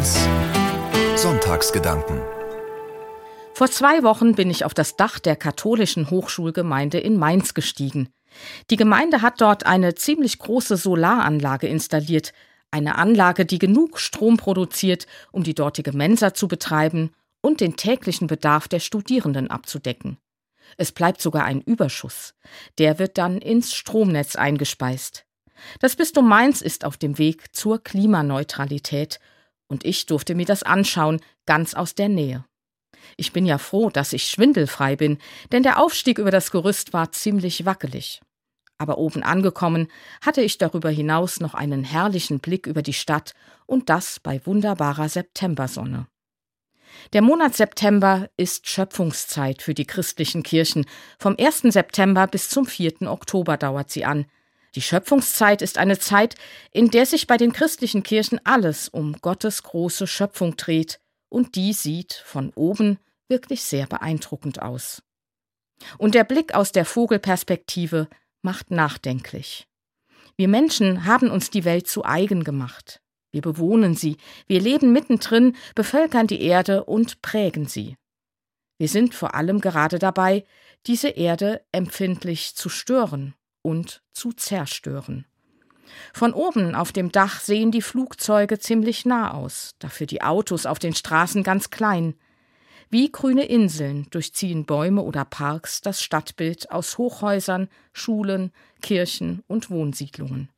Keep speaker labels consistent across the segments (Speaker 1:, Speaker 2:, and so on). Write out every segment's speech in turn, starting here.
Speaker 1: 1 Sonntagsgedanken
Speaker 2: Vor zwei Wochen bin ich auf das Dach der katholischen Hochschulgemeinde in Mainz gestiegen. Die Gemeinde hat dort eine ziemlich große Solaranlage installiert, eine Anlage, die genug Strom produziert, um die dortige Mensa zu betreiben und den täglichen Bedarf der Studierenden abzudecken. Es bleibt sogar ein Überschuss. Der wird dann ins Stromnetz eingespeist. Das Bistum Mainz ist auf dem Weg zur Klimaneutralität und ich durfte mir das anschauen, ganz aus der Nähe. Ich bin ja froh, dass ich schwindelfrei bin, denn der Aufstieg über das Gerüst war ziemlich wackelig. Aber oben angekommen hatte ich darüber hinaus noch einen herrlichen Blick über die Stadt und das bei wunderbarer Septembersonne. Der Monat September ist Schöpfungszeit für die christlichen Kirchen. Vom 1. September bis zum 4. Oktober dauert sie an. Die Schöpfungszeit ist eine Zeit, in der sich bei den christlichen Kirchen alles um Gottes große Schöpfung dreht, und die sieht von oben wirklich sehr beeindruckend aus. Und der Blick aus der Vogelperspektive macht nachdenklich. Wir Menschen haben uns die Welt zu eigen gemacht. Wir bewohnen sie, wir leben mittendrin, bevölkern die Erde und prägen sie. Wir sind vor allem gerade dabei, diese Erde empfindlich zu stören und zu zerstören. Von oben auf dem Dach sehen die Flugzeuge ziemlich nah aus, dafür die Autos auf den Straßen ganz klein. Wie grüne Inseln durchziehen Bäume oder Parks das Stadtbild aus Hochhäusern, Schulen, Kirchen und Wohnsiedlungen.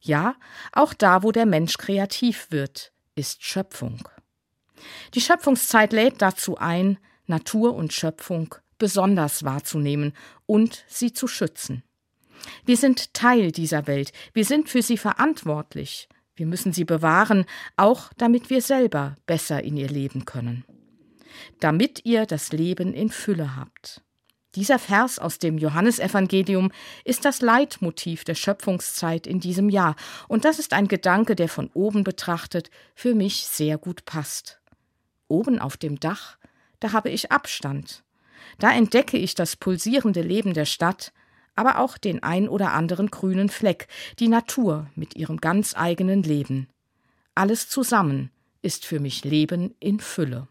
Speaker 2: Ja, auch da, wo der Mensch kreativ wird, ist Schöpfung. Die Schöpfungszeit lädt dazu ein, Natur und Schöpfung besonders wahrzunehmen und sie zu schützen. Wir sind Teil dieser Welt, wir sind für sie verantwortlich, wir müssen sie bewahren, auch damit wir selber besser in ihr leben können. Damit ihr das Leben in Fülle habt. Dieser Vers aus dem Johannesevangelium ist das Leitmotiv der Schöpfungszeit in diesem Jahr, und das ist ein Gedanke, der von oben betrachtet für mich sehr gut passt. Oben auf dem Dach, da habe ich Abstand. Da entdecke ich das pulsierende Leben der Stadt, aber auch den ein oder anderen grünen Fleck, die Natur mit ihrem ganz eigenen Leben. Alles zusammen ist für mich Leben in Fülle.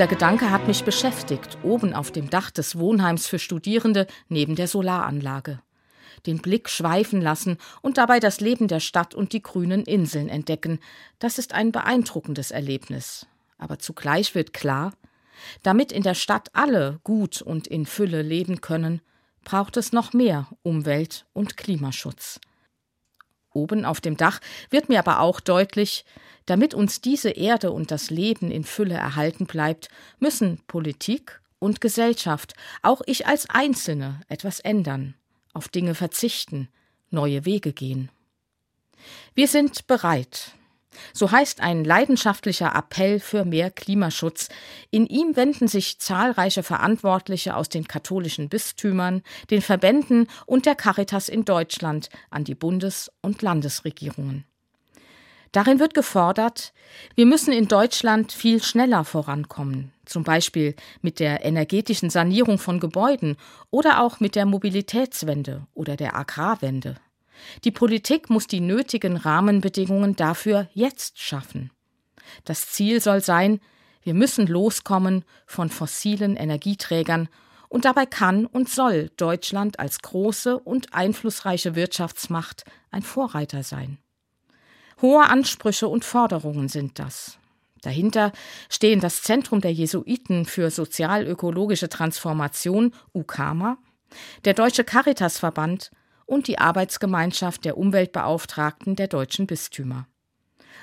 Speaker 2: Dieser Gedanke hat mich beschäftigt, oben auf dem Dach des Wohnheims für Studierende neben der Solaranlage. Den Blick schweifen lassen und dabei das Leben der Stadt und die grünen Inseln entdecken, das ist ein beeindruckendes Erlebnis. Aber zugleich wird klar, damit in der Stadt alle gut und in Fülle leben können, braucht es noch mehr Umwelt- und Klimaschutz. Oben auf dem Dach wird mir aber auch deutlich, damit uns diese Erde und das Leben in Fülle erhalten bleibt, müssen Politik und Gesellschaft, auch ich als Einzelne, etwas ändern, auf Dinge verzichten, neue Wege gehen. Wir sind bereit. So heißt ein leidenschaftlicher Appell für mehr Klimaschutz. In ihm wenden sich zahlreiche Verantwortliche aus den katholischen Bistümern, den Verbänden und der Caritas in Deutschland an die Bundes- und Landesregierungen. Darin wird gefordert, wir müssen in Deutschland viel schneller vorankommen, zum Beispiel mit der energetischen Sanierung von Gebäuden oder auch mit der Mobilitätswende oder der Agrarwende. Die Politik muss die nötigen Rahmenbedingungen dafür jetzt schaffen. Das Ziel soll sein, wir müssen loskommen von fossilen Energieträgern und dabei kann und soll Deutschland als große und einflussreiche Wirtschaftsmacht ein Vorreiter sein. Hohe Ansprüche und Forderungen sind das. Dahinter stehen das Zentrum der Jesuiten für sozial-ökologische Transformation UKAMA, der Deutsche Caritasverband und die Arbeitsgemeinschaft der Umweltbeauftragten der deutschen Bistümer.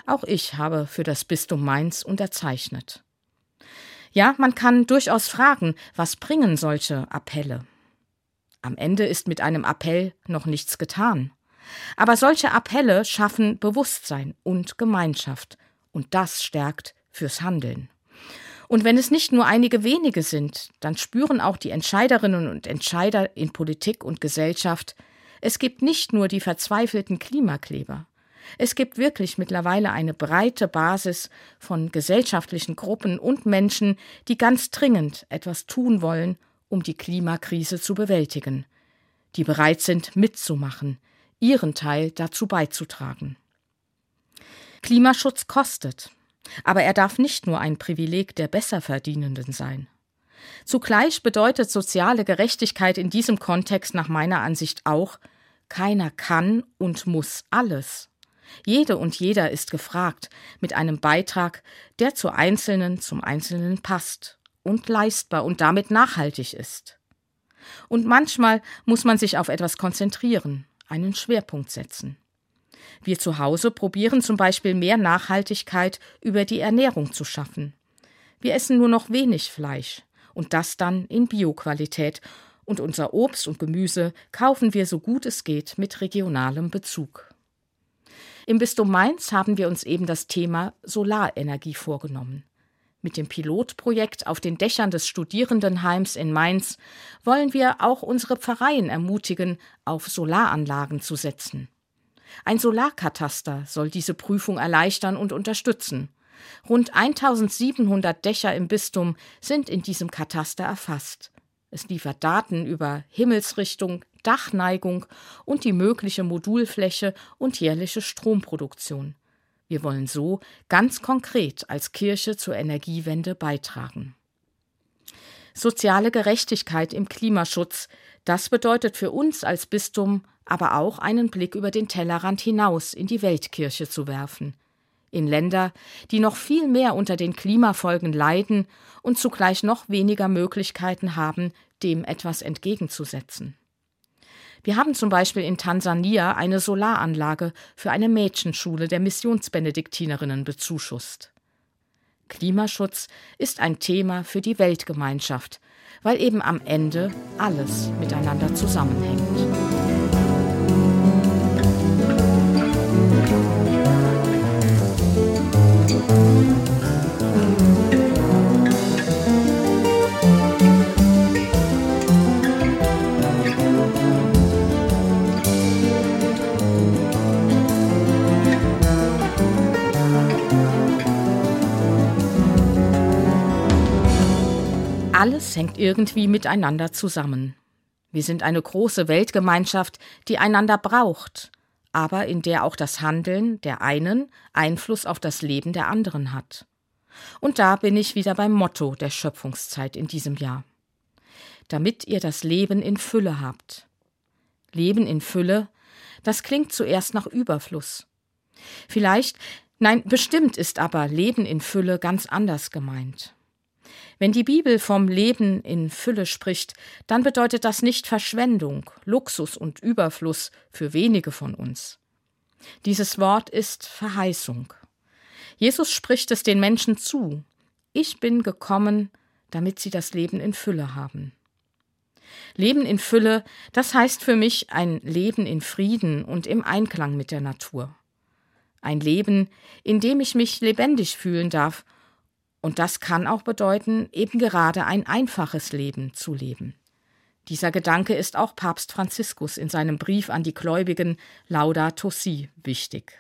Speaker 2: Auch ich habe für das Bistum Mainz unterzeichnet. Ja, man kann durchaus fragen, was bringen solche Appelle? Am Ende ist mit einem Appell noch nichts getan. Aber solche Appelle schaffen Bewusstsein und Gemeinschaft. Und das stärkt fürs Handeln. Und wenn es nicht nur einige wenige sind, dann spüren auch die Entscheiderinnen und Entscheider in Politik und Gesellschaft, es gibt nicht nur die verzweifelten Klimakleber. Es gibt wirklich mittlerweile eine breite Basis von gesellschaftlichen Gruppen und Menschen, die ganz dringend etwas tun wollen, um die Klimakrise zu bewältigen, die bereit sind mitzumachen, ihren Teil dazu beizutragen. Klimaschutz kostet, aber er darf nicht nur ein Privileg der Besserverdienenden sein. Zugleich bedeutet soziale Gerechtigkeit in diesem Kontext nach meiner Ansicht auch, keiner kann und muss alles. Jede und jeder ist gefragt mit einem Beitrag, der zur Einzelnen, zum Einzelnen passt und leistbar und damit nachhaltig ist. Und manchmal muss man sich auf etwas konzentrieren, einen Schwerpunkt setzen. Wir zu Hause probieren zum Beispiel mehr Nachhaltigkeit über die Ernährung zu schaffen. Wir essen nur noch wenig Fleisch und das dann in Bioqualität und unser Obst und Gemüse kaufen wir so gut es geht mit regionalem Bezug. Im Bistum Mainz haben wir uns eben das Thema Solarenergie vorgenommen. Mit dem Pilotprojekt auf den Dächern des Studierendenheims in Mainz wollen wir auch unsere Pfarreien ermutigen, auf Solaranlagen zu setzen. Ein Solarkataster soll diese Prüfung erleichtern und unterstützen. Rund 1700 Dächer im Bistum sind in diesem Kataster erfasst. Es liefert Daten über Himmelsrichtung, Dachneigung und die mögliche Modulfläche und jährliche Stromproduktion. Wir wollen so ganz konkret als Kirche zur Energiewende beitragen. Soziale Gerechtigkeit im Klimaschutz, das bedeutet für uns als Bistum aber auch einen Blick über den Tellerrand hinaus in die Weltkirche zu werfen. In Länder, die noch viel mehr unter den Klimafolgen leiden und zugleich noch weniger Möglichkeiten haben, dem etwas entgegenzusetzen. Wir haben zum Beispiel in Tansania eine Solaranlage für eine Mädchenschule der Missionsbenediktinerinnen bezuschusst. Klimaschutz ist ein Thema für die Weltgemeinschaft, weil eben am Ende alles miteinander zusammenhängt. Alles hängt irgendwie miteinander zusammen. Wir sind eine große Weltgemeinschaft, die einander braucht, aber in der auch das Handeln der einen Einfluss auf das Leben der anderen hat. Und da bin ich wieder beim Motto der Schöpfungszeit in diesem Jahr. Damit ihr das Leben in Fülle habt. Leben in Fülle, das klingt zuerst nach Überfluss. Vielleicht, nein, bestimmt ist aber Leben in Fülle ganz anders gemeint. Wenn die Bibel vom Leben in Fülle spricht, dann bedeutet das nicht Verschwendung, Luxus und Überfluss für wenige von uns. Dieses Wort ist Verheißung. Jesus spricht es den Menschen zu. Ich bin gekommen, damit sie das Leben in Fülle haben. Leben in Fülle, das heißt für mich ein Leben in Frieden und im Einklang mit der Natur. Ein Leben, in dem ich mich lebendig fühlen darf und das kann auch bedeuten, eben gerade ein einfaches Leben zu leben. Dieser Gedanke ist auch Papst Franziskus in seinem Brief an die Gläubigen Laudato Si wichtig.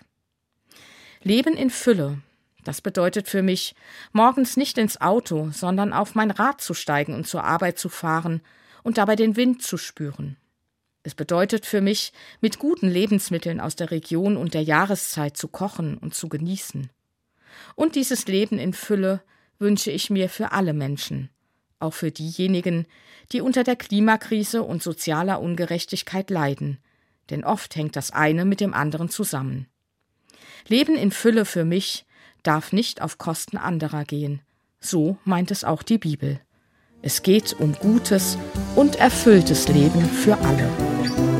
Speaker 2: Leben in Fülle, das bedeutet für mich, morgens nicht ins Auto, sondern auf mein Rad zu steigen und zur Arbeit zu fahren und dabei den Wind zu spüren. Es bedeutet für mich, mit guten Lebensmitteln aus der Region und der Jahreszeit zu kochen und zu genießen. Und dieses Leben in Fülle wünsche ich mir für alle Menschen, auch für diejenigen, die unter der Klimakrise und sozialer Ungerechtigkeit leiden, denn oft hängt das eine mit dem anderen zusammen. Leben in Fülle für mich darf nicht auf Kosten anderer gehen. So meint es auch die Bibel. Es geht um gutes und erfülltes Leben für alle.